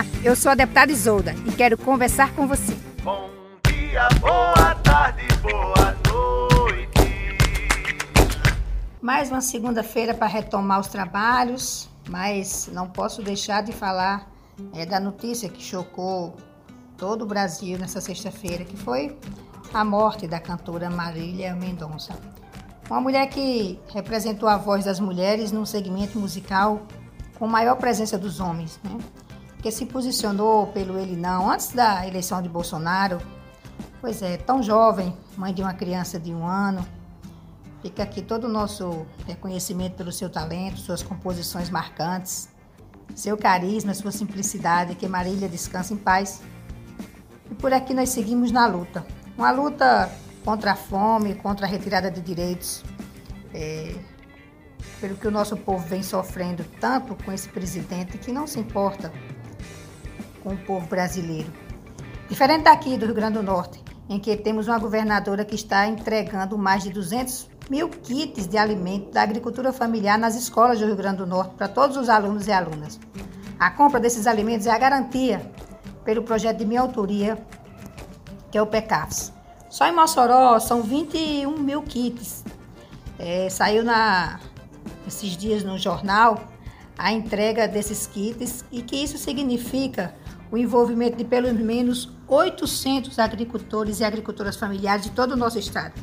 Olá, eu sou a deputada Isolda e quero conversar com você. Bom dia, boa tarde, boa noite. Mais uma segunda-feira para retomar os trabalhos, mas não posso deixar de falar é, da notícia que chocou todo o Brasil nessa sexta-feira, que foi a morte da cantora Marília Mendonça. Uma mulher que representou a voz das mulheres num segmento musical com maior presença dos homens, né? Que se posicionou pelo ele não antes da eleição de Bolsonaro. Pois é, tão jovem, mãe de uma criança de um ano. Fica aqui todo o nosso reconhecimento pelo seu talento, suas composições marcantes, seu carisma, sua simplicidade. Que Marília descanse em paz. E por aqui nós seguimos na luta. Uma luta contra a fome, contra a retirada de direitos. É, pelo que o nosso povo vem sofrendo tanto com esse presidente que não se importa com o povo brasileiro. Diferente daqui do Rio Grande do Norte, em que temos uma governadora que está entregando mais de 200 mil kits de alimento da agricultura familiar nas escolas do Rio Grande do Norte para todos os alunos e alunas. A compra desses alimentos é a garantia pelo projeto de minha autoria, que é o PECAFS. Só em Mossoró são 21 mil kits. É, saiu na, esses dias no jornal a entrega desses kits e que isso significa o envolvimento de pelo menos 800 agricultores e agricultoras familiares de todo o nosso estado.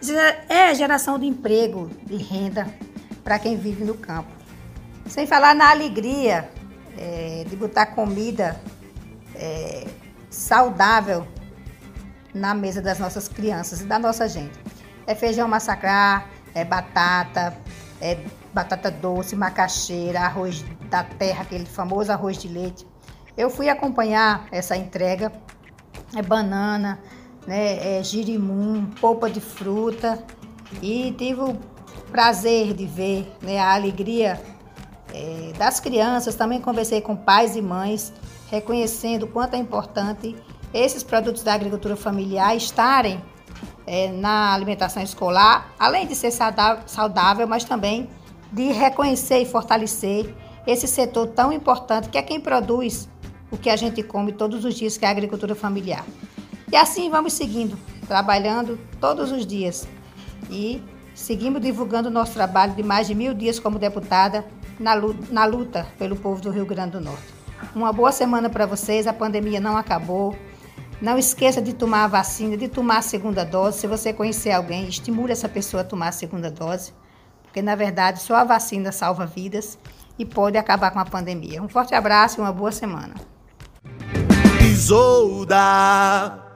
Isso é geração de emprego, de renda para quem vive no campo. Sem falar na alegria é, de botar comida é, saudável na mesa das nossas crianças e da nossa gente. É feijão massacrar, é batata, é batata doce, macaxeira, arroz da terra, aquele famoso arroz de leite. Eu fui acompanhar essa entrega, é banana, né, é girimum, polpa de fruta. E tive o prazer de ver né, a alegria é, das crianças. Também conversei com pais e mães, reconhecendo o quanto é importante esses produtos da agricultura familiar estarem é, na alimentação escolar, além de ser saudável, mas também de reconhecer e fortalecer esse setor tão importante que é quem produz o que a gente come todos os dias, que é a agricultura familiar. E assim vamos seguindo, trabalhando todos os dias e seguimos divulgando o nosso trabalho de mais de mil dias como deputada na luta, pelo povo do Rio Grande do Norte. Uma boa semana para vocês, a pandemia não acabou. Não esqueça de tomar a vacina, de tomar a segunda dose. Se você conhecer alguém, estimule essa pessoa a tomar a segunda dose, porque na verdade só a vacina salva vidas e pode acabar com a pandemia. Um forte abraço e uma boa semana. Isolda.